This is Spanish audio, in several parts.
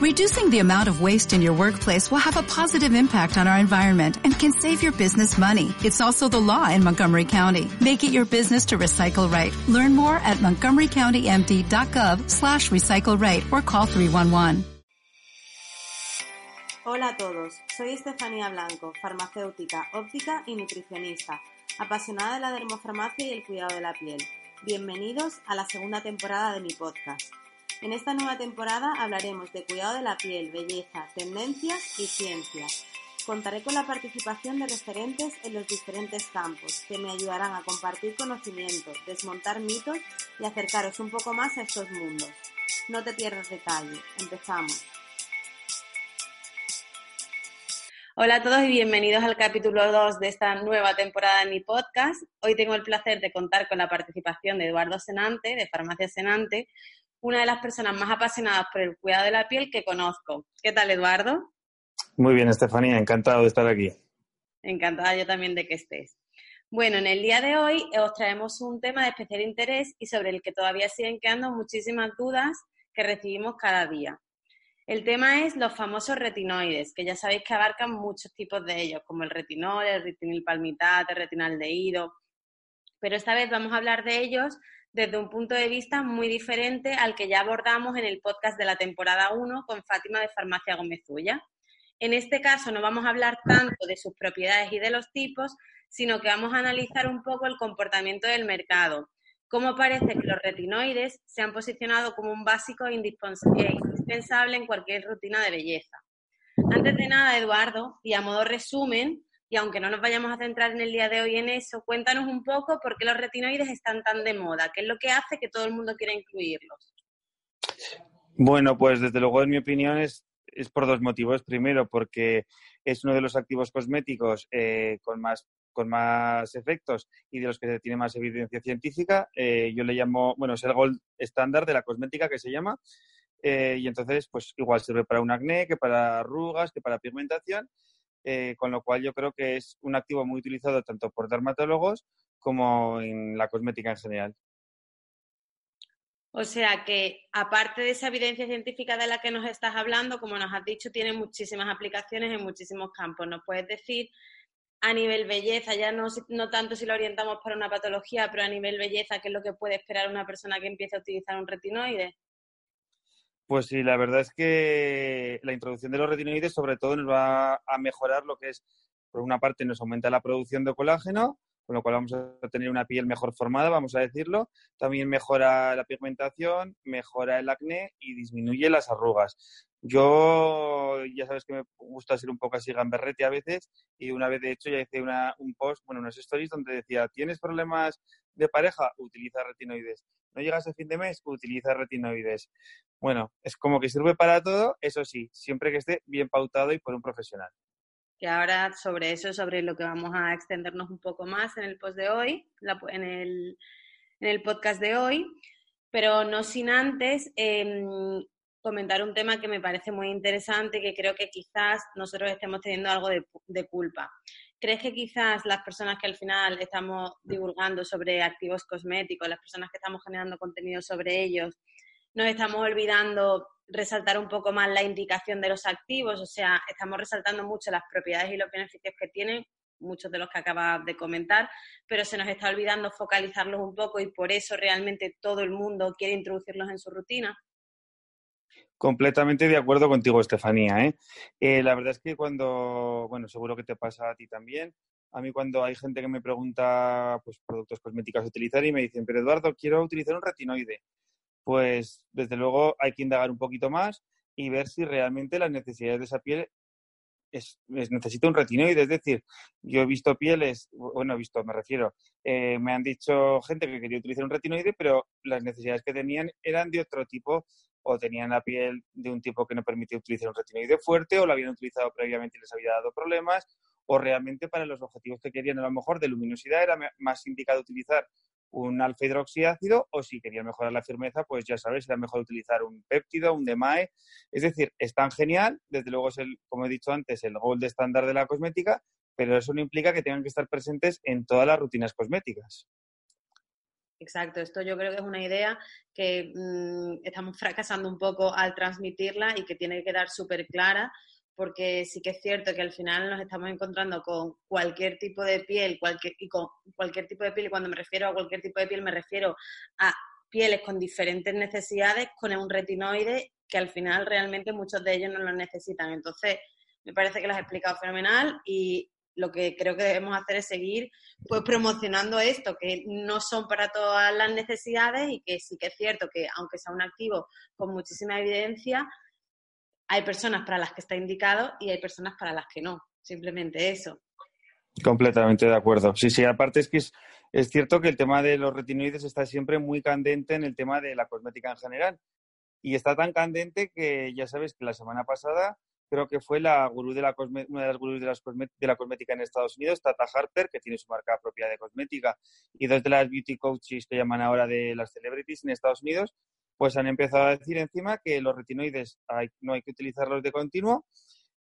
Reducing the amount of waste in your workplace will have a positive impact on our environment and can save your business money. It's also the law in Montgomery County. Make it your business to recycle right. Learn more at montgomerycountymd.gov slash recycle right or call 311. Hola a todos, soy Estefanía Blanco, farmacéutica, óptica y nutricionista, apasionada de la dermofarmacia y el cuidado de la piel. Bienvenidos a la segunda temporada de mi podcast. En esta nueva temporada hablaremos de cuidado de la piel, belleza, tendencias y ciencia. Contaré con la participación de referentes en los diferentes campos que me ayudarán a compartir conocimientos, desmontar mitos y acercaros un poco más a estos mundos. No te pierdas detalle. Empezamos. Hola a todos y bienvenidos al capítulo 2 de esta nueva temporada de mi podcast. Hoy tengo el placer de contar con la participación de Eduardo Senante, de Farmacia Senante, una de las personas más apasionadas por el cuidado de la piel que conozco. ¿Qué tal, Eduardo? Muy bien, Estefanía, encantado de estar aquí. Encantada yo también de que estés. Bueno, en el día de hoy os traemos un tema de especial interés y sobre el que todavía siguen quedando muchísimas dudas que recibimos cada día. El tema es los famosos retinoides, que ya sabéis que abarcan muchos tipos de ellos, como el retinol, el retinil palmitate, el retinaldehído. Pero esta vez vamos a hablar de ellos desde un punto de vista muy diferente al que ya abordamos en el podcast de la temporada 1 con Fátima de Farmacia Gómezulla. En este caso no vamos a hablar tanto de sus propiedades y de los tipos, sino que vamos a analizar un poco el comportamiento del mercado. Cómo parece que los retinoides se han posicionado como un básico e indispensable en cualquier rutina de belleza. Antes de nada, Eduardo, y a modo resumen, y aunque no nos vayamos a centrar en el día de hoy en eso, cuéntanos un poco por qué los retinoides están tan de moda, qué es lo que hace que todo el mundo quiera incluirlos. Bueno, pues desde luego, en mi opinión, es, es por dos motivos. Primero, porque es uno de los activos cosméticos eh, con más con más efectos y de los que tiene más evidencia científica. Eh, yo le llamo, bueno, es el gold estándar de la cosmética que se llama. Eh, y entonces, pues igual sirve para un acné, que para arrugas, que para pigmentación. Eh, con lo cual yo creo que es un activo muy utilizado tanto por dermatólogos como en la cosmética en general. O sea que, aparte de esa evidencia científica de la que nos estás hablando, como nos has dicho, tiene muchísimas aplicaciones en muchísimos campos. ¿Nos puedes decir a nivel belleza, ya no, no tanto si lo orientamos para una patología, pero a nivel belleza, qué es lo que puede esperar una persona que empiece a utilizar un retinoide? Pues sí, la verdad es que la introducción de los retinoides sobre todo nos va a mejorar lo que es, por una parte, nos aumenta la producción de colágeno, con lo cual vamos a tener una piel mejor formada, vamos a decirlo. También mejora la pigmentación, mejora el acné y disminuye las arrugas. Yo ya sabes que me gusta ser un poco así gamberrete a veces y una vez de hecho ya hice una, un post, bueno, unos stories donde decía, ¿tienes problemas de pareja? Utiliza retinoides no llegas a fin de mes, utiliza retinoides. Bueno, es como que sirve para todo, eso sí, siempre que esté bien pautado y por un profesional. Y ahora sobre eso, sobre lo que vamos a extendernos un poco más en el post de hoy, en, el, en el podcast de hoy, pero no sin antes em, comentar un tema que me parece muy interesante, que creo que quizás nosotros estemos teniendo algo de culpa. ¿Crees que quizás las personas que al final estamos divulgando sobre activos cosméticos, las personas que estamos generando contenido sobre ellos, nos estamos olvidando resaltar un poco más la indicación de los activos? O sea, estamos resaltando mucho las propiedades y los beneficios que tienen, muchos de los que acabas de comentar, pero se nos está olvidando focalizarlos un poco y por eso realmente todo el mundo quiere introducirlos en su rutina. Completamente de acuerdo contigo, Estefanía. ¿eh? ¿eh? la verdad es que cuando, bueno, seguro que te pasa a ti también. A mí cuando hay gente que me pregunta, pues, productos cosméticos a utilizar y me dicen, pero Eduardo, quiero utilizar un retinoide. Pues, desde luego, hay que indagar un poquito más y ver si realmente las necesidades de esa piel es, necesita un retinoide. Es decir, yo he visto pieles, bueno, he visto, me refiero, eh, me han dicho gente que quería utilizar un retinoide, pero las necesidades que tenían eran de otro tipo o tenían la piel de un tipo que no permitía utilizar un retinoide fuerte o lo habían utilizado previamente y les había dado problemas o realmente para los objetivos que querían a lo mejor de luminosidad era más indicado utilizar un alfa hidroxiácido o si querían mejorar la firmeza, pues ya sabes, era mejor utilizar un péptido, un DMAE. Es decir, es tan genial, desde luego es el, como he dicho antes, el gold estándar de la cosmética, pero eso no implica que tengan que estar presentes en todas las rutinas cosméticas. Exacto, esto yo creo que es una idea que mm, estamos fracasando un poco al transmitirla y que tiene que quedar súper clara porque sí que es cierto que al final nos estamos encontrando con cualquier tipo de piel, cualquier, y con cualquier tipo de piel, y cuando me refiero a cualquier tipo de piel me refiero a pieles con diferentes necesidades, con un retinoide que al final realmente muchos de ellos no lo necesitan. Entonces, me parece que lo has explicado fenomenal y lo que creo que debemos hacer es seguir pues promocionando esto, que no son para todas las necesidades y que sí que es cierto que aunque sea un activo con muchísima evidencia, hay personas para las que está indicado y hay personas para las que no. Simplemente eso. Completamente de acuerdo. Sí, sí, aparte es que es, cierto que el tema de los retinoides está siempre muy candente en el tema de la cosmética en general. Y está tan candente que ya sabes que la semana pasada creo que fue la gurú de la una de las gurús de, las de la cosmética en Estados Unidos, Tata Harper, que tiene su marca propia de cosmética, y dos de las beauty coaches que llaman ahora de las celebrities en Estados Unidos, pues han empezado a decir encima que los retinoides no hay que utilizarlos de continuo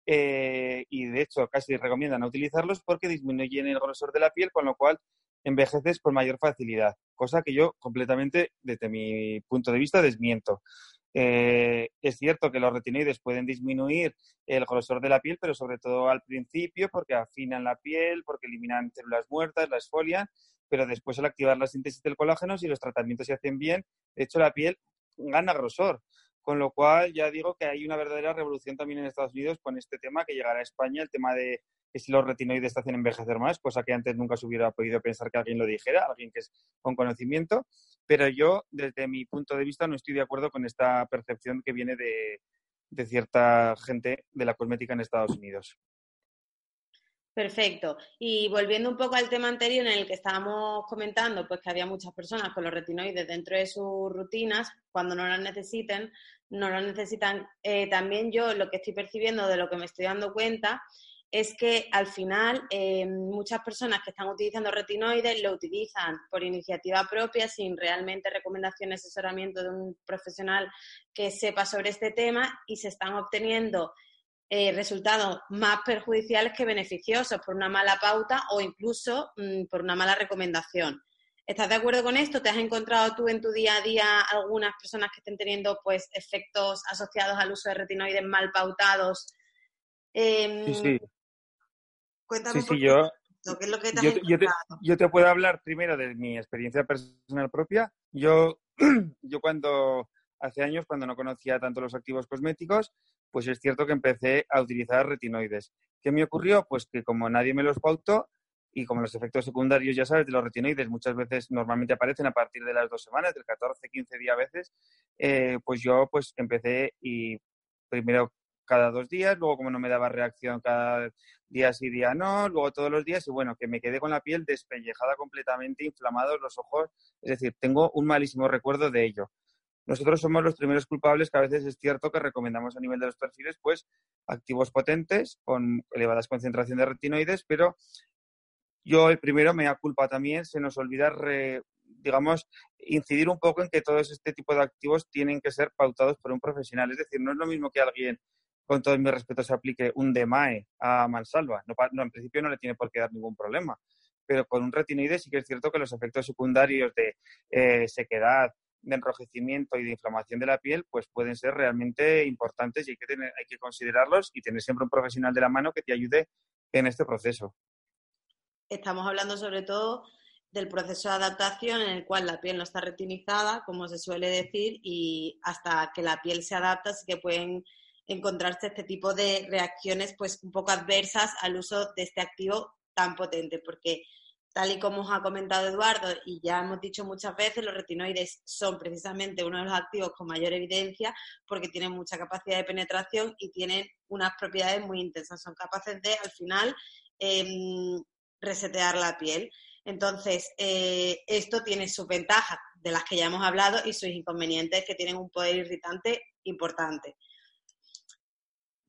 eh, y de hecho casi recomiendan no utilizarlos porque disminuyen el grosor de la piel, con lo cual envejeces con mayor facilidad, cosa que yo completamente, desde mi punto de vista, desmiento. Eh, es cierto que los retinoides pueden disminuir el grosor de la piel, pero sobre todo al principio porque afinan la piel, porque eliminan células muertas, la esfolian, pero después al activar la síntesis del colágeno, si los tratamientos se hacen bien, de hecho la piel gana grosor. Con lo cual, ya digo que hay una verdadera revolución también en Estados Unidos con este tema que llegará a España, el tema de que si los retinoides te hacen envejecer más, cosa que antes nunca se hubiera podido pensar que alguien lo dijera, alguien que es con conocimiento. Pero yo, desde mi punto de vista, no estoy de acuerdo con esta percepción que viene de, de cierta gente de la cosmética en Estados Unidos. Perfecto. Y volviendo un poco al tema anterior en el que estábamos comentando, pues que había muchas personas con los retinoides dentro de sus rutinas, cuando no las necesiten, no las necesitan. Eh, también yo lo que estoy percibiendo de lo que me estoy dando cuenta es que al final eh, muchas personas que están utilizando retinoides lo utilizan por iniciativa propia, sin realmente recomendación y asesoramiento de un profesional que sepa sobre este tema y se están obteniendo eh, resultados más perjudiciales que beneficiosos por una mala pauta o incluso mm, por una mala recomendación. ¿Estás de acuerdo con esto? ¿Te has encontrado tú en tu día a día algunas personas que estén teniendo pues efectos asociados al uso de retinoides mal pautados? Em, sí, sí. Cuéntame sí, yo, ¿Qué es lo que te yo, yo, te, yo, te, puedo hablar primero de mi experiencia personal propia. Yo, yo cuando hace años, cuando no conocía tanto los activos cosméticos, pues es cierto que empecé a utilizar retinoides. ¿Qué me ocurrió? Pues que como nadie me los pautó y como los efectos secundarios, ya sabes, de los retinoides muchas veces normalmente aparecen a partir de las dos semanas, del 14, 15 días a veces, eh, pues yo pues empecé y primero cada dos días, luego como no me daba reacción cada día sí, día no, luego todos los días y bueno, que me quedé con la piel despellejada completamente, inflamados los ojos, es decir, tengo un malísimo recuerdo de ello nosotros somos los primeros culpables que a veces es cierto que recomendamos a nivel de los perfiles pues activos potentes con elevadas concentraciones de retinoides, pero yo el primero me da culpa también, se nos olvida digamos, incidir un poco en que todos este tipo de activos tienen que ser pautados por un profesional. Es decir, no es lo mismo que alguien, con todo mi respeto, se aplique un DMAE a mansalva. No, en principio no le tiene por qué dar ningún problema. Pero con un retinoide sí que es cierto que los efectos secundarios de eh, sequedad, de enrojecimiento y de inflamación de la piel, pues pueden ser realmente importantes y hay que, tener, hay que considerarlos y tener siempre un profesional de la mano que te ayude en este proceso. Estamos hablando sobre todo del proceso de adaptación en el cual la piel no está retinizada, como se suele decir, y hasta que la piel se adapta sí que pueden encontrarse este tipo de reacciones pues un poco adversas al uso de este activo tan potente, porque Tal y como os ha comentado Eduardo y ya hemos dicho muchas veces, los retinoides son precisamente uno de los activos con mayor evidencia porque tienen mucha capacidad de penetración y tienen unas propiedades muy intensas. Son capaces de, al final, em, resetear la piel. Entonces, eh, esto tiene sus ventajas, de las que ya hemos hablado, y sus inconvenientes, que tienen un poder irritante importante.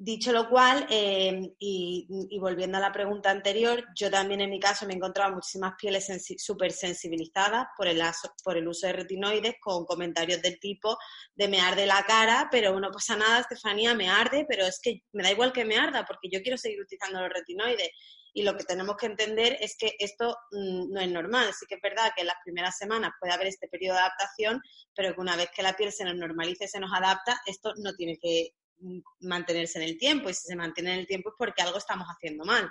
Dicho lo cual, eh, y, volviendo a la pregunta anterior, yo también en mi caso me he encontrado muchísimas pieles súper sensibilizadas por el, por el uso de retinoides con comentarios del tipo de me arde la cara, pero no pasa nada, Estefanía, me arde, pero es que me da igual que me arda porque yo quiero seguir utilizando los retinoides. Y lo que tenemos que entender es que esto mm, no es normal. Sí que es verdad que en las primeras semanas puede haber este periodo de adaptación, pero que una vez que la piel se nos normalice, se nos adapta, esto no tiene que mantenerse en el tiempo y si se mantiene en el tiempo es porque algo estamos haciendo mal.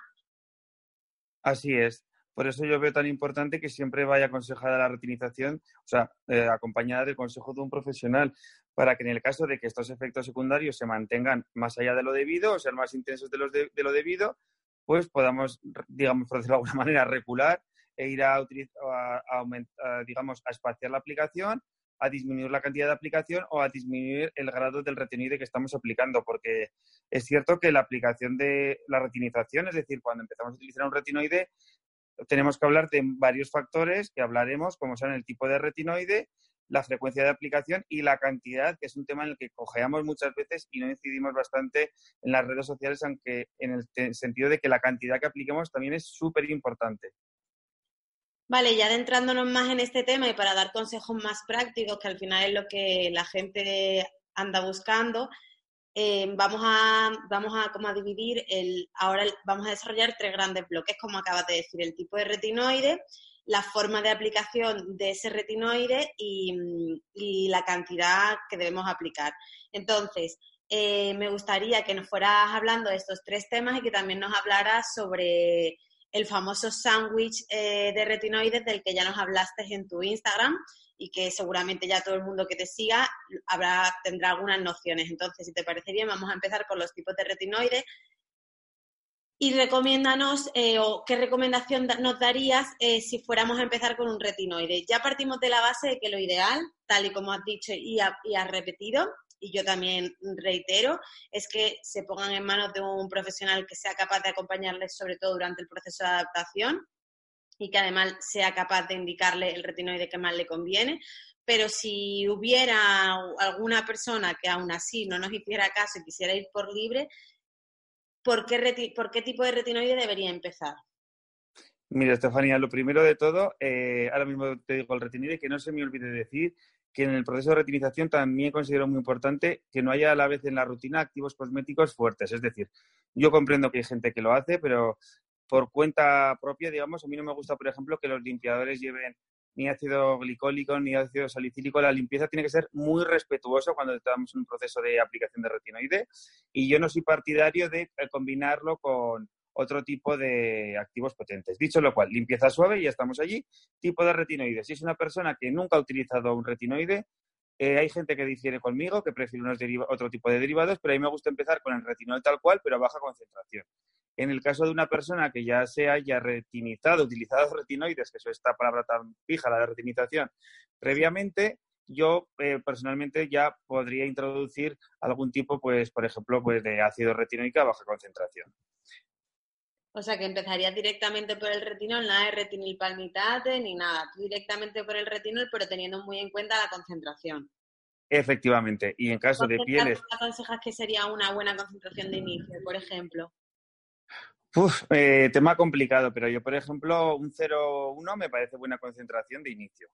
Así es. Por eso yo veo tan importante que siempre vaya aconsejada la retinización, o sea, eh, acompañada del consejo de un profesional, para que en el caso de que estos efectos secundarios se mantengan más allá de lo debido, o sean más intensos de, los de, lo debido, pues podamos, digamos, por decirlo de alguna manera, recular e ir a, a, digamos, a espaciar la aplicación a disminuir la cantidad de aplicación o a disminuir el grado del retinoide que estamos aplicando, porque es cierto que la aplicación de la retinización, es decir, cuando empezamos a utilizar un retinoide, tenemos que hablar de varios factores que hablaremos, como son el tipo de retinoide, la frecuencia de aplicación y la cantidad, que es un tema en el que cojeamos muchas veces y no incidimos bastante en las redes sociales, aunque en el sentido de que la cantidad que apliquemos también es súper importante. Vale, ya adentrándonos más en este tema y para dar consejos más prácticos, que al final es lo que la gente anda buscando, eh, vamos a, vamos a, como a dividir, el, ahora vamos a desarrollar tres grandes bloques, como acabas de decir, el tipo de retinoide, la forma de aplicación de ese retinoide y, la cantidad que debemos aplicar. Entonces, eh, me gustaría que nos fueras hablando de estos tres temas y que también nos hablaras sobre el famoso sándwich eh, de retinoides del que ya nos hablaste en tu Instagram y que seguramente ya todo el mundo que te siga habrá, tendrá algunas nociones. Entonces, si te parece bien, vamos a empezar con los tipos de retinoides y recomiéndanos eh, o qué recomendación nos darías eh, si fuéramos a empezar con un retinoide. Ya partimos de la base de que lo ideal, tal y como has dicho y, y has repetido, y yo también reitero, es que se pongan en manos de un profesional que sea capaz de acompañarles sobre todo durante el proceso de adaptación y que además sea capaz de indicarle el retinoide que más le conviene. Pero si hubiera alguna persona que aún así no nos hiciera caso y quisiera ir por libre, ¿por qué, por qué tipo de retinoide debería empezar? Mira, Estefanía, lo primero de todo, eh, ahora mismo te digo el retinoide, que no se me olvide decir que en el proceso de retinización también considero muy importante que no haya a la vez en la rutina activos cosméticos fuertes. Es decir, yo comprendo que hay gente que lo hace, pero por cuenta propia, digamos, a mí no me gusta, por ejemplo, que los limpiadores lleven ni ácido glicólico ni ácido salicílico. La limpieza tiene que ser muy respetuosa cuando estamos en un proceso de aplicación de retinoide y yo no soy partidario de combinarlo con, otro tipo de activos potentes. Dicho lo cual, limpieza suave, ya estamos allí. Tipo de retinoide. Si es una persona que nunca ha utilizado un retinoide, eh, hay gente que difiere conmigo, que prefiere otro tipo de derivados, pero a mí me gusta empezar con el retinol tal cual, pero a baja concentración. En el caso de una persona que ya se haya retinizado, utilizado retinoides, que eso esta palabra tan fija, la de retinización, previamente, yo eh, personalmente ya podría introducir algún tipo, pues, por ejemplo, pues de ácido retinoico a baja concentración. O sea, que empezarías directamente por el retinol, nada de retinilpalmitate ni nada. Tú directamente por el retinol, pero teniendo muy en cuenta la concentración. Efectivamente. Y en caso de pieles... aconsejas que sería una buena concentración de inicio, por ejemplo? Uf, eh, tema complicado, pero yo, por ejemplo, un 0,1 me parece buena concentración de inicio,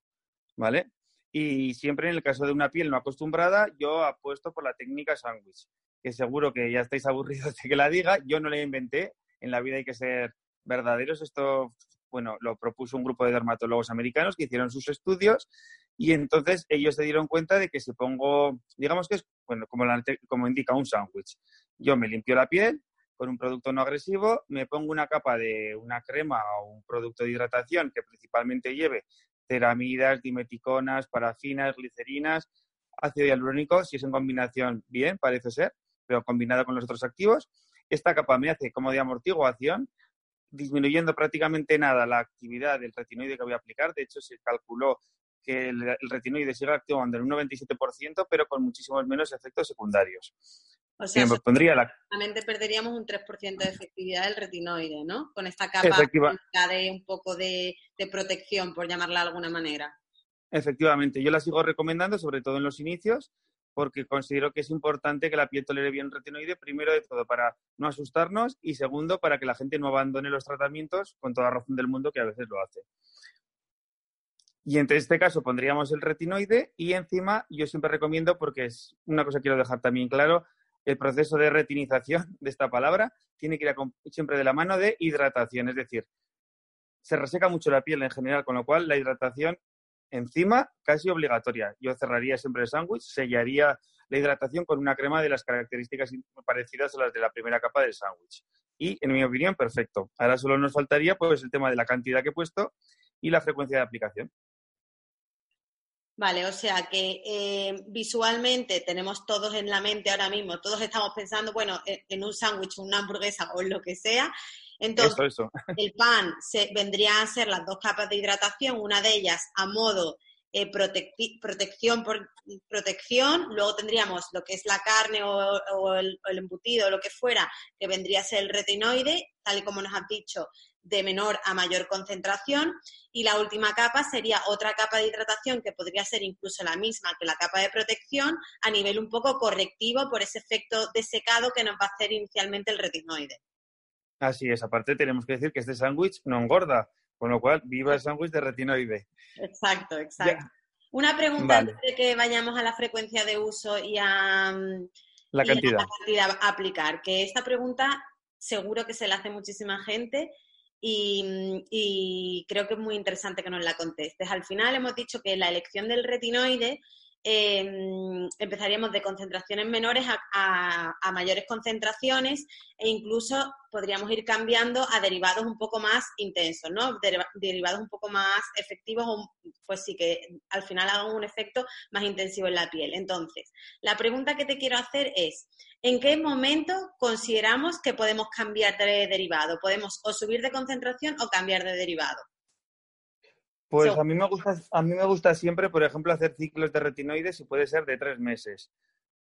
¿vale? Y siempre en el caso de una piel no acostumbrada, yo apuesto por la técnica sándwich, que seguro que ya estáis aburridos de que la diga, yo no la inventé, en la vida hay que ser verdaderos. Esto, bueno, lo propuso un grupo de dermatólogos americanos que hicieron sus estudios y entonces ellos se dieron cuenta de que si pongo, digamos que es, bueno, como, como indica un sándwich, yo me limpio la piel con un producto no agresivo, me pongo una capa de una crema o un producto de hidratación que principalmente lleve ceramidas, dimeticonas, parafinas, glicerinas, ácido hialurónico, si es en combinación, bien, parece ser, pero combinado con los otros activos, esta capa me hace como de amortiguación, disminuyendo prácticamente nada la actividad del retinoide que voy a aplicar. De hecho, se calculó que el, retinoide sigue activando en un 97%, pero con muchísimos menos efectos secundarios. O sea, pondría perderíamos un 3% de efectividad del retinoide, ¿no? Con esta capa de un poco de, de protección, por llamarla de alguna manera. Efectivamente, yo la sigo recomendando, sobre todo en los inicios, porque considero que es importante que la piel tolere bien el retinoide, primero de todo para no asustarnos y segundo para que la gente no abandone los tratamientos con toda razón del mundo que a veces lo hace. Y en este caso pondríamos el retinoide y encima yo siempre recomiendo, porque es una cosa que quiero dejar también claro, el proceso de retinización de esta palabra tiene que ir siempre de la mano de hidratación, es decir, se reseca mucho la piel en general, con lo cual la hidratación encima casi obligatoria. Yo cerraría siempre el sándwich, sellaría la hidratación con una crema de las características parecidas a las de la primera capa del sándwich. Y, en mi opinión, perfecto. Ahora solo nos faltaría pues el tema de la cantidad que he puesto y la frecuencia de aplicación. Vale, o sea que eh, visualmente tenemos todos en la mente ahora mismo, todos estamos pensando, bueno, en un sándwich, una hamburguesa o lo que sea. Entonces, el pan se, vendría a ser las dos capas de hidratación, una de ellas a modo eh, protección por protección, luego tendríamos lo que es la carne o, el, o, el, embutido o lo que fuera, que vendría a ser el retinoide, tal y como nos has dicho, de menor a mayor concentración y la última capa sería otra capa de hidratación que podría ser incluso la misma que la capa de protección a nivel un poco correctivo por ese efecto de secado que nos va a hacer inicialmente el retinoide. Así es, aparte tenemos que decir que este sándwich no engorda, con lo cual viva el sándwich de retinoide. Exacto, exacto. Una pregunta antes de que vayamos a la frecuencia de uso y a mm, la cantidad. la cantidad a aplicar, que esta pregunta seguro que se la hace muchísima gente y, creo que es muy interesante que nos la contestes. Al final hemos dicho que la elección del retinoide em, empezaríamos de concentraciones menores a, mayores concentraciones e incluso podríamos ir cambiando a derivados un poco más intensos, ¿no? derivados un poco más efectivos, pues sí que al final hagan un efecto más intensivo en la piel. Entonces, la pregunta que te quiero hacer es, ¿En qué momento consideramos que podemos cambiar de derivado? ¿Podemos o subir de concentración o cambiar de derivado? Pues a, mí me gusta, a mí me gusta siempre, por ejemplo, hacer ciclos de retinoides y puede ser de tres meses.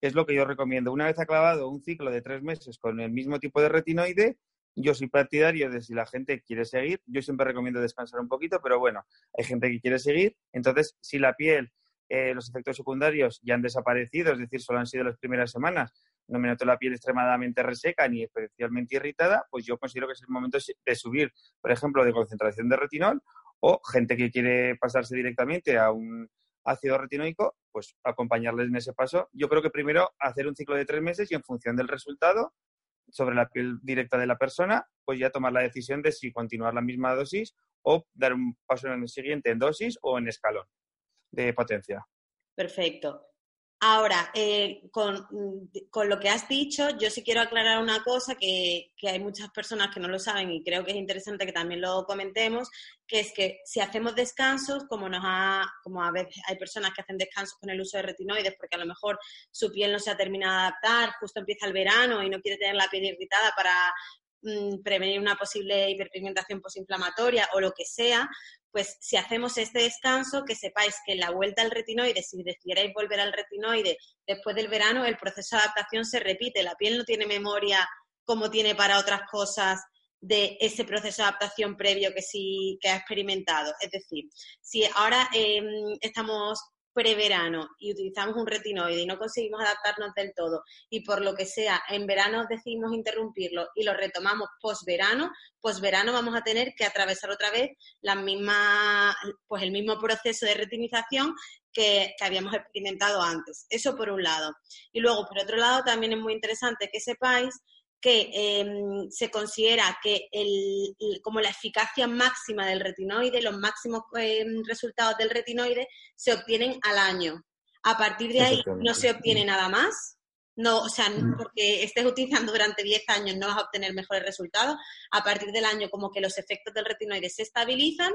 Es lo que yo recomiendo. Una vez acabado un ciclo de tres meses con el mismo tipo de retinoide, yo soy partidario de si la gente quiere seguir. Yo siempre recomiendo descansar un poquito, pero bueno, hay gente que quiere seguir. Entonces, si la piel, eh, los efectos secundarios ya han desaparecido, es decir, solo han sido las primeras semanas, no me noto la piel extremadamente reseca ni especialmente irritada, pues yo considero que es el momento de subir, por ejemplo, de concentración de retinol o gente que quiere pasarse directamente a un ácido retinoico, pues acompañarles en ese paso. Yo creo que primero hacer un ciclo de tres meses y en función del resultado sobre la piel directa de la persona, pues ya tomar la decisión de si continuar la misma dosis o dar un paso en el siguiente en dosis o en escalón de potencia. Perfecto. Ahora, eh, con, lo que has dicho, yo sí quiero aclarar una cosa que, hay muchas personas que no lo saben y creo que es interesante que también lo comentemos, que es que si hacemos descansos, como nos ha, como a veces hay personas que hacen descansos con el uso de retinoides porque a lo mejor su piel no se ha terminado de adaptar, justo empieza el verano y no quiere tener la piel irritada para mm, prevenir una posible hiperpigmentación posinflamatoria o lo que sea, pues si hacemos este descanso, que sepáis que la vuelta al retinoide, si decidierais volver al retinoide después del verano, el proceso de adaptación se repite. La piel no tiene memoria como tiene para otras cosas de ese proceso de adaptación previo que sí que ha experimentado. Es decir, si ahora em, estamos preverano y utilizamos un retinoide y no conseguimos adaptarnos del todo y por lo que sea en verano decidimos interrumpirlo y lo retomamos posverano, posverano vamos a tener que atravesar otra vez la misma, pues el mismo proceso de retinización que, que, habíamos experimentado antes. Eso por un lado. Y luego, por otro lado, también es muy interesante que sepáis que em, se considera que el, como la eficacia máxima del retinoide, los máximos em, resultados del retinoide se obtienen al año. A partir de ahí no se obtiene nada más. No, o sea, mm. porque estés utilizando durante 10 años no vas a obtener mejores resultados. A partir del año como que los efectos del retinoide se estabilizan,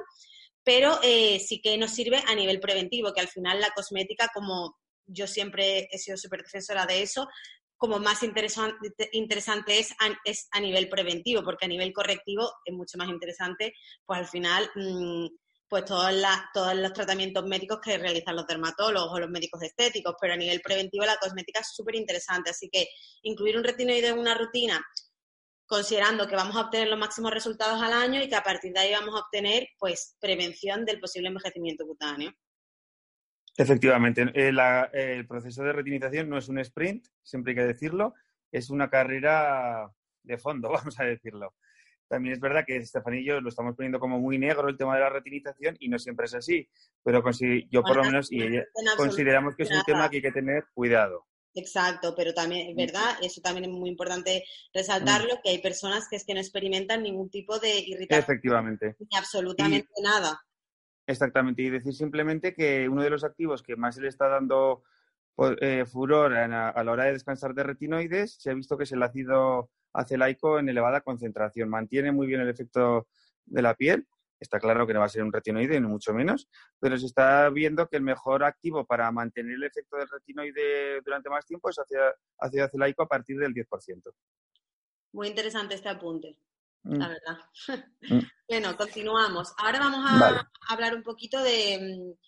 pero eh, sí que nos sirve a nivel preventivo, que al final la cosmética, como yo siempre he sido súper defensora de eso, como más interesante, interesante es, a, es a nivel preventivo, porque a nivel correctivo es mucho más interesante, pues al final, mm, pues todos, todos los tratamientos médicos que realizan los dermatólogos o los médicos estéticos, pero a nivel preventivo la cosmética es súper interesante, así que incluir un retinoide en una rutina considerando que vamos a obtener los máximos resultados al año y que a partir de ahí vamos a obtener pues prevención del posible envejecimiento cutáneo. Efectivamente, eh, el proceso de retinización no es un sprint, siempre hay que decirlo, es una carrera de fondo, vamos a decirlo. También es verdad que yo lo estamos poniendo como muy negro el tema de la retinización y no siempre es así, pero yo por lo menos y consideramos que es un tema que hay que tener cuidado. Exacto, pero también, es verdad, eso también es muy importante resaltarlo, mm. que hay personas que es que no experimentan ningún tipo de irritación. Efectivamente. Ni absolutamente nada. Exactamente, y decir simplemente que uno de los activos que más se le está dando pues, eh, furor a, la hora de descansar de retinoides, se ha visto que es el ácido acelaico en elevada concentración. Mantiene muy bien el efecto de la piel. Está claro que no va a ser un retinoide, ni mucho menos, pero se está viendo que el mejor activo para mantener el efecto del retinoide durante más tiempo es ácido acelaico a partir del 10%. Muy interesante este apunte la mm. verdad. Mm. bueno, continuamos. Ahora vamos a hablar un poquito de mm,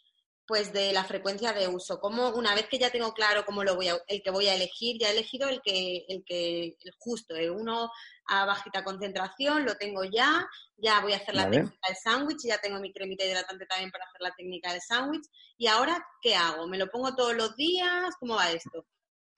pues de la frecuencia de uso. Como una vez que ya tengo claro cómo lo voy a, el que voy a elegir, ya he elegido el que, el que, el justo, el uno a bajita concentración, lo tengo ya, ya voy a hacer la técnica del sándwich, ya tengo mi cremita hidratante también para hacer la técnica del sándwich. Y ahora, ¿qué hago? ¿Me lo pongo todos los días? ¿Cómo va esto?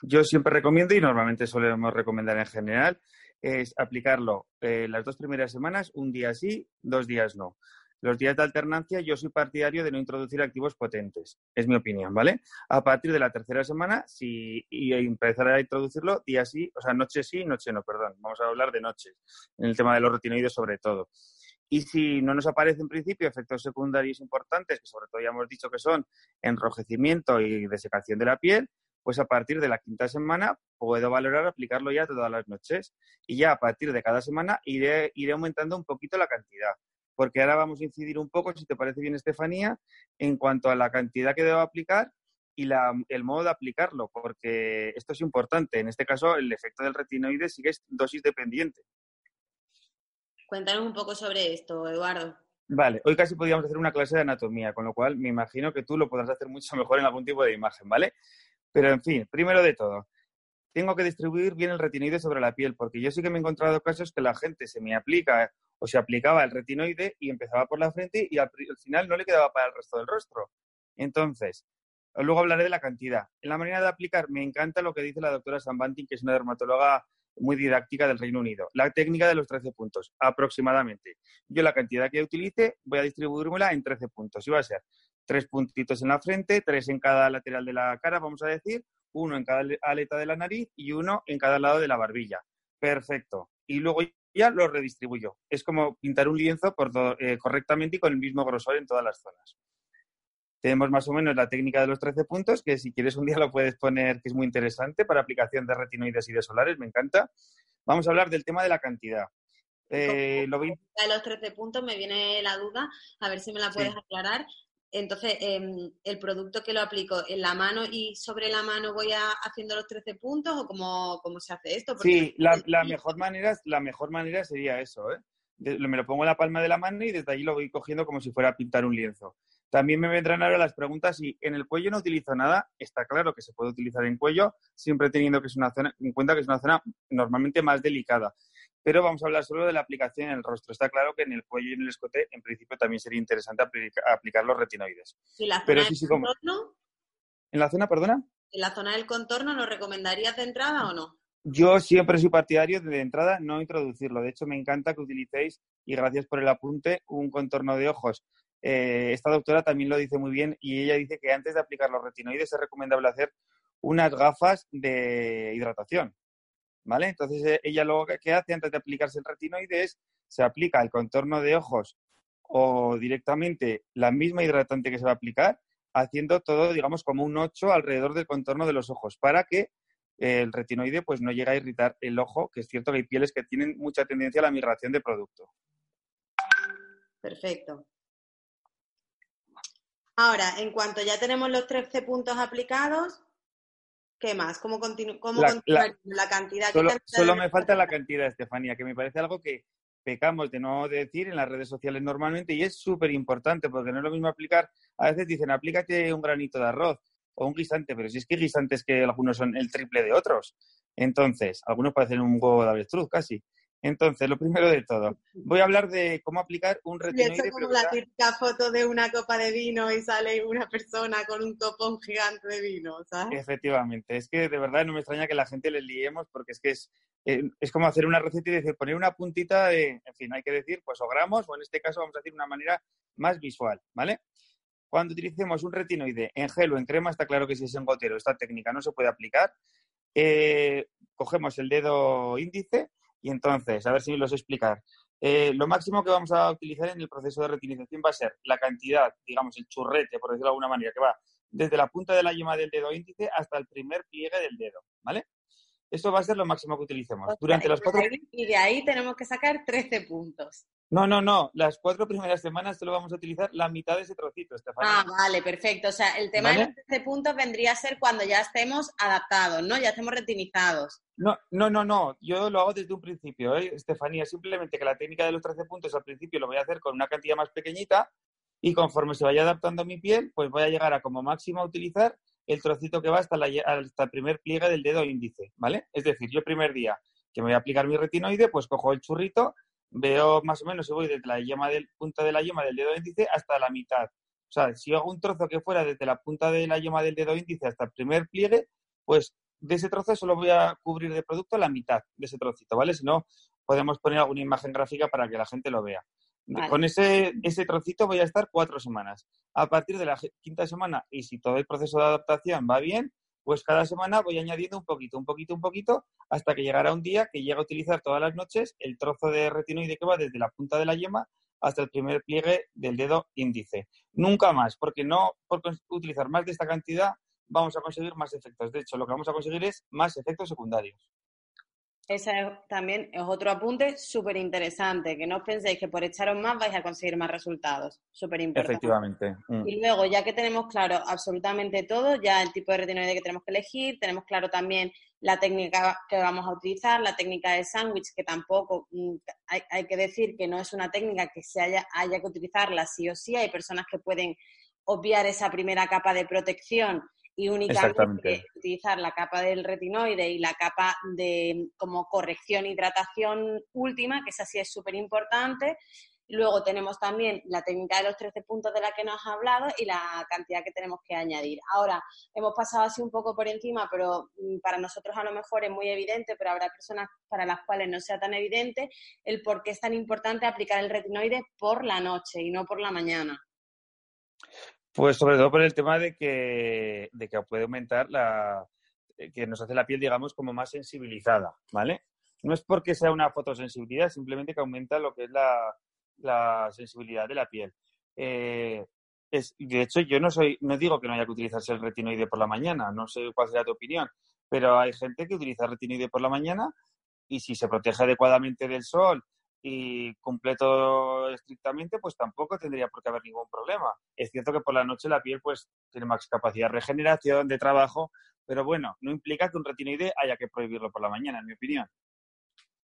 Yo siempre recomiendo, y normalmente solemos recomendar en general, es aplicarlo eh, las dos primeras semanas, un día sí, dos días no. Los días de alternancia yo soy partidario de no introducir activos potentes, es mi opinión, ¿vale? A partir de la tercera semana, si y empezar a introducirlo día sí, o sea, noche sí, noche no, perdón. Vamos a hablar de noches, en el tema de los retinoides sobre todo. Y si no nos aparecen en principio efectos secundarios importantes, que sobre todo ya hemos dicho que son enrojecimiento y desecación de la piel, pues a partir de la quinta semana puedo valorar aplicarlo ya todas las noches y ya a partir de cada semana iré, iré aumentando un poquito la cantidad. Porque ahora vamos a incidir un poco, si te parece bien, Estefanía, en cuanto a la cantidad que debo aplicar y la, el modo de aplicarlo, porque esto es importante. En este caso, el efecto del retinoide sigue dosis dependiente. Cuéntanos un poco sobre esto, Eduardo. Vale, hoy casi podríamos hacer una clase de anatomía, con lo cual me imagino que tú lo podrás hacer mucho mejor en algún tipo de imagen, ¿vale? Pero en fin, primero de todo, tengo que distribuir bien el retinoide sobre la piel, porque yo sí que me he encontrado casos que la gente se me aplica o se aplicaba el retinoide y empezaba por la frente y al, final no le quedaba para el resto del rostro. Entonces, luego hablaré de la cantidad. En la manera de aplicar, me encanta lo que dice la doctora Sambantin, que es una dermatóloga muy didáctica del Reino Unido. La técnica de los 13 puntos, aproximadamente. Yo la cantidad que utilice voy a distribuírmela en 13 puntos. Y va a ser tres puntitos en la frente, tres en cada lateral de la cara, vamos a decir, uno en cada aleta de la nariz y uno en cada lado de la barbilla. Perfecto. Y luego ya lo redistribuyo. Es como pintar un lienzo por eh, correctamente y con el mismo grosor en todas las zonas. Tenemos más o menos la técnica de los 13 puntos, que si quieres un día lo puedes poner, que es muy interesante para aplicación de retinoides y de solares, me encanta. Vamos a hablar del tema de la cantidad. Eh, lo De los 13 puntos me viene la duda, a ver si me la puedes aclarar. Entonces, em, el producto que lo aplico en la mano y sobre la mano voy haciendo los 13 puntos o cómo, se hace esto? sí, la, la, mejor manera, la mejor manera sería eso, ¿eh? me lo pongo en la palma de la mano y desde allí lo voy cogiendo como si fuera a pintar un lienzo. También me vendrán ahora las preguntas si en el cuello no utilizo nada. Está claro que se puede utilizar en cuello, siempre teniendo que es una zona, en cuenta que es una zona normalmente más delicada pero vamos a hablar solo de la aplicación en el rostro. Está claro que en el cuello y en el escote, en principio, también sería interesante aplicar los retinoides. ¿Y la zona del contorno? ¿En la zona, perdona? ¿En la zona del contorno lo recomendarías de entrada o no? Yo siempre soy partidario de, entrada no introducirlo. De hecho, me encanta que utilicéis, y gracias por el apunte, un contorno de ojos. Eh, esta doctora también lo dice muy bien y ella dice que antes de aplicar los retinoides es recomendable hacer unas gafas de hidratación. ¿Vale? Entonces eh, ella lo que hace antes de aplicarse el retinoide es se aplica el contorno de ojos o directamente la misma hidratante que se va a aplicar, haciendo todo, digamos, como un 8 alrededor del contorno de los ojos para que el retinoide pues no llegue a irritar el ojo, que es cierto que hay pieles que tienen mucha tendencia a la migración de producto. Perfecto. Ahora, en cuanto ya tenemos los 13 puntos aplicados, ¿Qué más? ¿Cómo, continu cómo la, la, cantidad? Solo, solo me falta la cantidad, Estefanía, que me parece algo que pecamos de no decir en las redes sociales normalmente y es súper importante porque no es lo mismo aplicar, a veces dicen aplícate un granito de arroz o un guisante, pero si es que guisantes que algunos son el triple de otros. Entonces, algunos parecen un huevo de avestruz casi. Entonces, lo primero de todo, voy a hablar de cómo aplicar un retinoide. Y como la típica foto de una copa de vino y sale una persona con un copón gigante de vino, ¿sabes? Efectivamente, es que de verdad no me extraña que la gente le liemos porque es que es, eh, es como hacer una receta y decir, poner una puntita de, en fin, hay que decir, pues o gramos o en este caso vamos a decir una manera más visual, ¿vale? Cuando utilicemos un retinoide en gel o en crema, está claro que si es en gotero, esta técnica no se puede aplicar. Eh, cogemos el dedo índice y entonces, a ver si los explicar. Eh, lo máximo que vamos a utilizar en el proceso de retinización va a ser la cantidad, digamos, el churrete, por decirlo de alguna manera, que va desde la punta de la yema del dedo índice hasta el primer pliegue del dedo, ¿vale? Esto va a ser lo máximo que utilicemos. Durante los cuatro... Y de ahí tenemos que sacar 13 puntos. No, no, no. Las cuatro primeras semanas solo vamos a utilizar la mitad de ese trocito, Estefania. Ah, vale, perfecto. O sea, el tema de los 13 puntos vendría a ser cuando ya estemos adaptados, ¿no? Ya estemos retinizados. No, no, no, no. Yo lo hago desde un principio, ¿eh? Estefanía. Simplemente que la técnica de los 13 puntos al principio lo voy a hacer con una cantidad más pequeñita y conforme se vaya adaptando a mi piel, pues voy a llegar a como máximo a utilizar el trocito que va hasta, hasta el primer pliegue del dedo índice, ¿vale? Es decir, yo primer día que me voy a aplicar mi retinoide, pues cojo el churrito veo más o menos si voy desde la yema del punta de la yema del dedo índice hasta la mitad. O sea, si hago un trozo que fuera desde la punta de la yema del dedo índice hasta el primer pliegue, pues de ese trozo solo voy a cubrir de producto la mitad de ese trocito, ¿vale? Si no, podemos poner alguna imagen gráfica para que la gente lo vea. Con ese, ese trocito voy a estar cuatro semanas. A partir de la quinta semana, y si todo el proceso de adaptación va bien, pues cada semana voy añadiendo un poquito, un poquito, un poquito, hasta que llegará un día que llegue a utilizar todas las noches el trozo de retinoide que va desde la punta de la yema hasta el primer pliegue del dedo índice. Nunca más, porque no por utilizar más de esta cantidad vamos a conseguir más efectos. De hecho, lo que vamos a conseguir es más efectos secundarios. Ese también es otro apunte súper interesante, que no os penséis que por echaros más vais a conseguir más resultados. Súper importante. Efectivamente. Mm. Y luego, ya que tenemos claro absolutamente todo, ya el tipo de retinoide que tenemos que elegir, tenemos claro también la técnica que vamos a utilizar, la técnica de sándwich, que tampoco mm, hay, que decir que no es una técnica que se haya, haya que utilizarla sí o sí. Hay personas que pueden obviar esa primera capa de protección y únicamente utilizar la capa del retinoide y la capa de como corrección hidratación última, que esa sí es súper importante. Luego tenemos también la técnica de los 13 puntos de la que nos has hablado y la cantidad que tenemos que añadir. Ahora, hemos pasado así un poco por encima, pero mm, para nosotros a lo mejor es muy evidente, pero habrá personas para las cuales no sea tan evidente el por qué es tan importante aplicar el retinoide por la noche y no por la mañana. Pues sobre todo por el tema de que, de que puede aumentar la eh, que nos hace la piel, digamos, como más sensibilizada, ¿vale? No es porque sea una fotosensibilidad, simplemente que aumenta lo que es la, la sensibilidad de la piel. Eh, es, de hecho, yo no soy, no digo que no haya que utilizarse el retinoide por la mañana, no sé cuál será tu opinión, pero hay gente que utiliza retinoide por la mañana y si se protege adecuadamente del sol y completo estrictamente, pues tampoco tendría por qué haber ningún problema. Es cierto que por la noche la piel pues tiene más capacidad de regeneración, de trabajo, pero bueno, no implica que un retinoide haya que prohibirlo por la mañana, en mi opinión.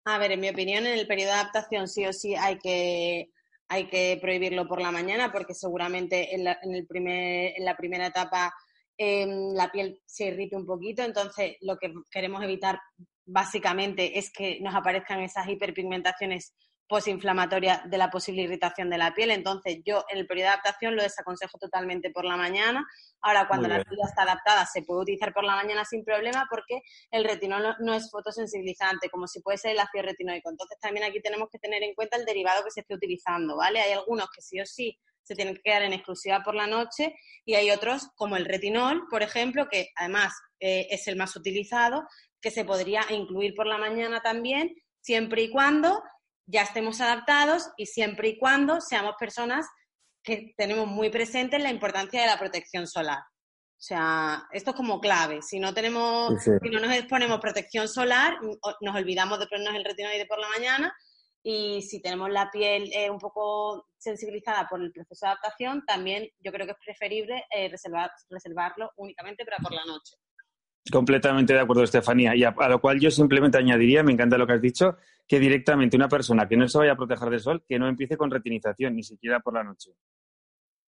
A ver, en mi opinión, en el periodo de adaptación sí o sí hay que, hay que prohibirlo por la mañana porque seguramente en la, en el primer, en la primera etapa em, la piel se irrita un poquito, entonces lo que queremos evitar básicamente es que nos aparezcan esas hiperpigmentaciones posinflamatoria de la posible irritación de la piel. Entonces, yo en el periodo de adaptación lo desaconsejo totalmente por la mañana. Ahora, cuando la piel está adaptada, se puede utilizar por la mañana sin problema porque el retinol no, es fotosensibilizante, como si puede ser el ácido retinoico. Entonces, también aquí tenemos que tener en cuenta el derivado que se esté utilizando, ¿vale? Hay algunos que sí o sí se tienen que quedar en exclusiva por la noche y hay otros, como el retinol, por ejemplo, que además eh, es el más utilizado, que se podría incluir por la mañana también, siempre y cuando ya estemos adaptados y siempre y cuando seamos personas que tenemos muy presente la importancia de la protección solar. O sea, esto es como clave. Si no tenemos, si no nos exponemos protección solar, nos olvidamos de ponernos el retinoide por la mañana y si tenemos la piel eh, un poco sensibilizada por el proceso de adaptación, también yo creo que es preferible eh, reservar, reservarlo únicamente para por la noche. Completamente de acuerdo, Estefanía. Y a, lo cual yo simplemente añadiría, me encanta lo que has dicho, que directamente una persona que no se vaya a proteger del sol, que no empiece con retinización, ni siquiera por la noche.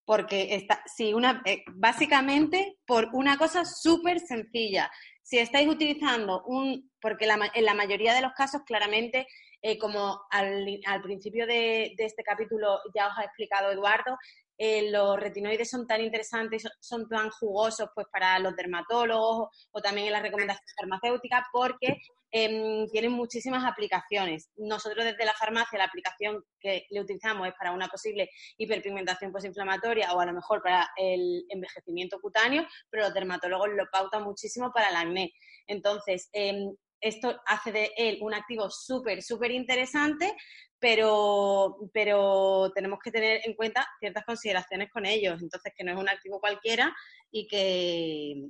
Porque está, sí, una, eh, básicamente por una cosa súper sencilla. si estáis utilizando un, porque en la mayoría de los casos claramente, eh, como al, principio de, este capítulo ya os ha explicado Eduardo, eh, los retinoides son tan interesantes, son tan jugosos pues para los dermatólogos o también en las recomendaciones farmacéuticas porque em, tienen muchísimas aplicaciones. Nosotros desde la farmacia la aplicación que le utilizamos es para una posible hiperpigmentación postinflamatoria o a lo mejor para el envejecimiento cutáneo, pero los dermatólogos lo pautan muchísimo para el acné. Entonces, em, esto hace de él un activo súper, súper interesante, pero, pero tenemos que tener en cuenta ciertas consideraciones con ellos. Entonces, que no es un activo cualquiera y que,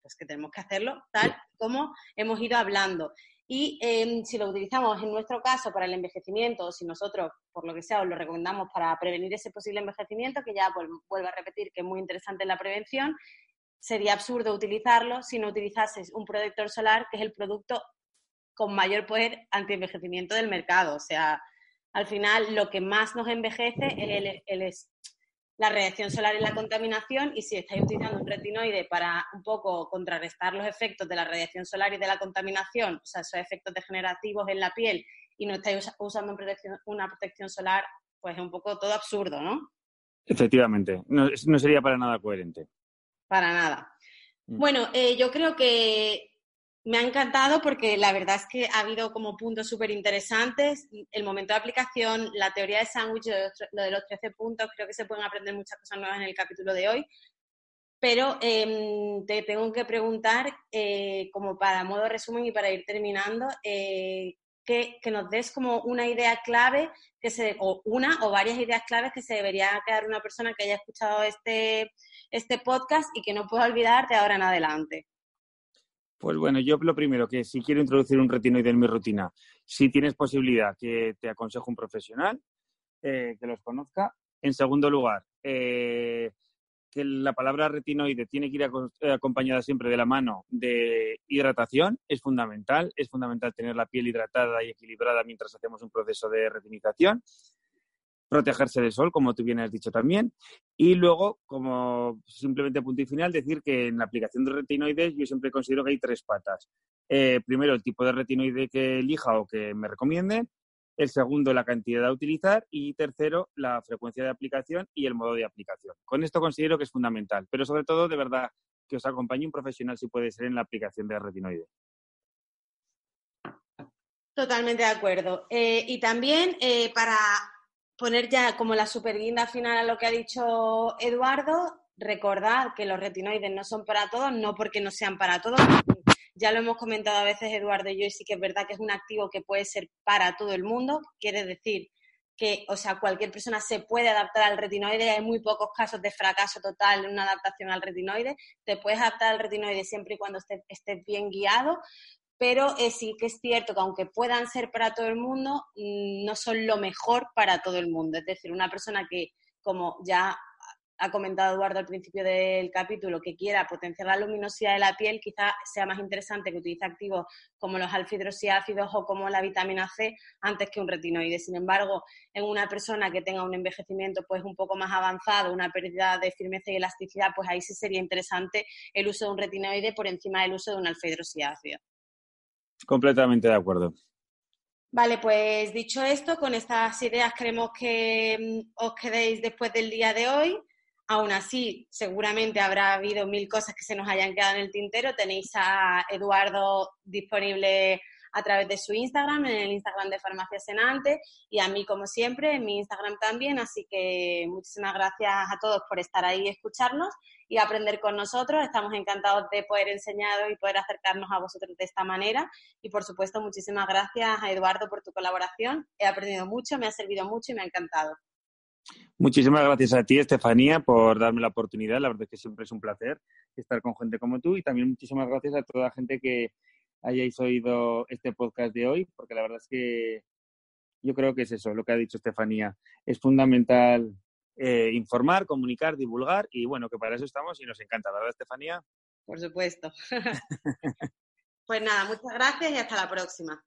pues que tenemos que hacerlo tal como hemos ido hablando. Y em, si lo utilizamos en nuestro caso para el envejecimiento, o si nosotros, por lo que sea, os lo recomendamos para prevenir ese posible envejecimiento, que ya vuelvo a repetir que es muy interesante la prevención, sería absurdo utilizarlo si no utilizases un protector solar, que es el producto con mayor poder anti-envejecimiento del mercado. O sea, al final lo que más nos envejece es, la radiación solar y la contaminación y si estáis utilizando un retinoide para un poco contrarrestar los efectos de la radiación solar y de la contaminación, o sea, esos efectos degenerativos en la piel y no estáis usando una protección solar, pues es un poco todo absurdo, ¿no? Efectivamente, no, sería para nada coherente. Para nada. Mm. Bueno, eh, yo creo que me ha encantado porque la verdad es que ha habido como puntos súper interesantes. El momento de aplicación, la teoría de sándwich, lo de los 13 puntos, creo que se pueden aprender muchas cosas nuevas en el capítulo de hoy. Pero em, te tengo que preguntar, eh, como para modo resumen y para ir terminando, eh, que, nos des como una idea clave, que se, o una o varias ideas claves que se debería quedar una persona que haya escuchado este, este podcast y que no pueda olvidar de ahora en adelante. Pues bueno, yo lo primero, que si quiero introducir un retinoide en mi rutina, si tienes posibilidad, que te aconsejo un profesional eh, que los conozca. En segundo lugar, eh, la palabra retinoide tiene que ir eh, acompañada siempre de la mano de hidratación, es fundamental, es fundamental tener la piel hidratada y equilibrada mientras hacemos un proceso de retinización protegerse del sol, como tú bien has dicho también. Y luego, como simplemente punto y final, decir que en la aplicación de retinoides yo siempre considero que hay tres patas. Eh, primero, el tipo de retinoide que elija o que me recomiende. El segundo, la cantidad a utilizar. Y tercero, la frecuencia de aplicación y el modo de aplicación. Con esto considero que es fundamental. Pero sobre todo, de verdad, que os acompañe un profesional si puede ser en la aplicación de retinoide. Totalmente de acuerdo. Eh, y también eh, para poner ya como la super guinda final a lo que ha dicho Eduardo, recordad que los retinoides no son para todos, no porque no sean para todos. Ya lo hemos comentado a veces Eduardo y yo, y sí que es verdad que es un activo que puede ser para todo el mundo. Quiere decir que, o sea, cualquier persona se puede adaptar al retinoide. Hay muy pocos casos de fracaso total en una adaptación al retinoide. Te puedes adaptar al retinoide siempre y cuando estés bien guiado, pero sí que es cierto que aunque puedan ser para todo el mundo, mm, no son lo mejor para todo el mundo. Es decir, una persona que, como ya ha comentado Eduardo al principio del capítulo, que quiera potenciar la luminosidad de la piel, quizá sea más interesante que utilice activos como los alfidroxiácidos o como la vitamina C antes que un retinoide. Sin embargo, en una persona que tenga un envejecimiento pues un poco más avanzado, una pérdida de firmeza y elasticidad, pues ahí sí sería interesante el uso de un retinoide por encima del uso de un alfidroxiácido. Completamente de acuerdo. Vale, pues dicho esto, con estas ideas queremos que mm, os quedéis después del día de hoy. Aún así, seguramente habrá habido mil cosas que se nos hayan quedado en el tintero. Tenéis a Eduardo disponible a través de su Instagram, en el Instagram de Farmacia Senante, y a mí, como siempre, en mi Instagram también. Así que muchísimas gracias a todos por estar ahí y escucharnos y aprender con nosotros. Estamos encantados de poder enseñar y poder acercarnos a vosotros de esta manera. Y, por supuesto, muchísimas gracias a Eduardo por tu colaboración. He aprendido mucho, me ha servido mucho y me ha encantado. Muchísimas gracias a ti, Estefanía, por darme la oportunidad. La verdad es que siempre es un placer estar con gente como tú y también muchísimas gracias a toda la gente que hayáis oído este podcast de hoy, porque la verdad es que yo creo que es eso, lo que ha dicho Estefanía. Es fundamental eh, informar, comunicar, divulgar y bueno, que para eso estamos y nos encanta, ¿verdad, Estefanía? Por supuesto. pues nada, muchas gracias y hasta la próxima.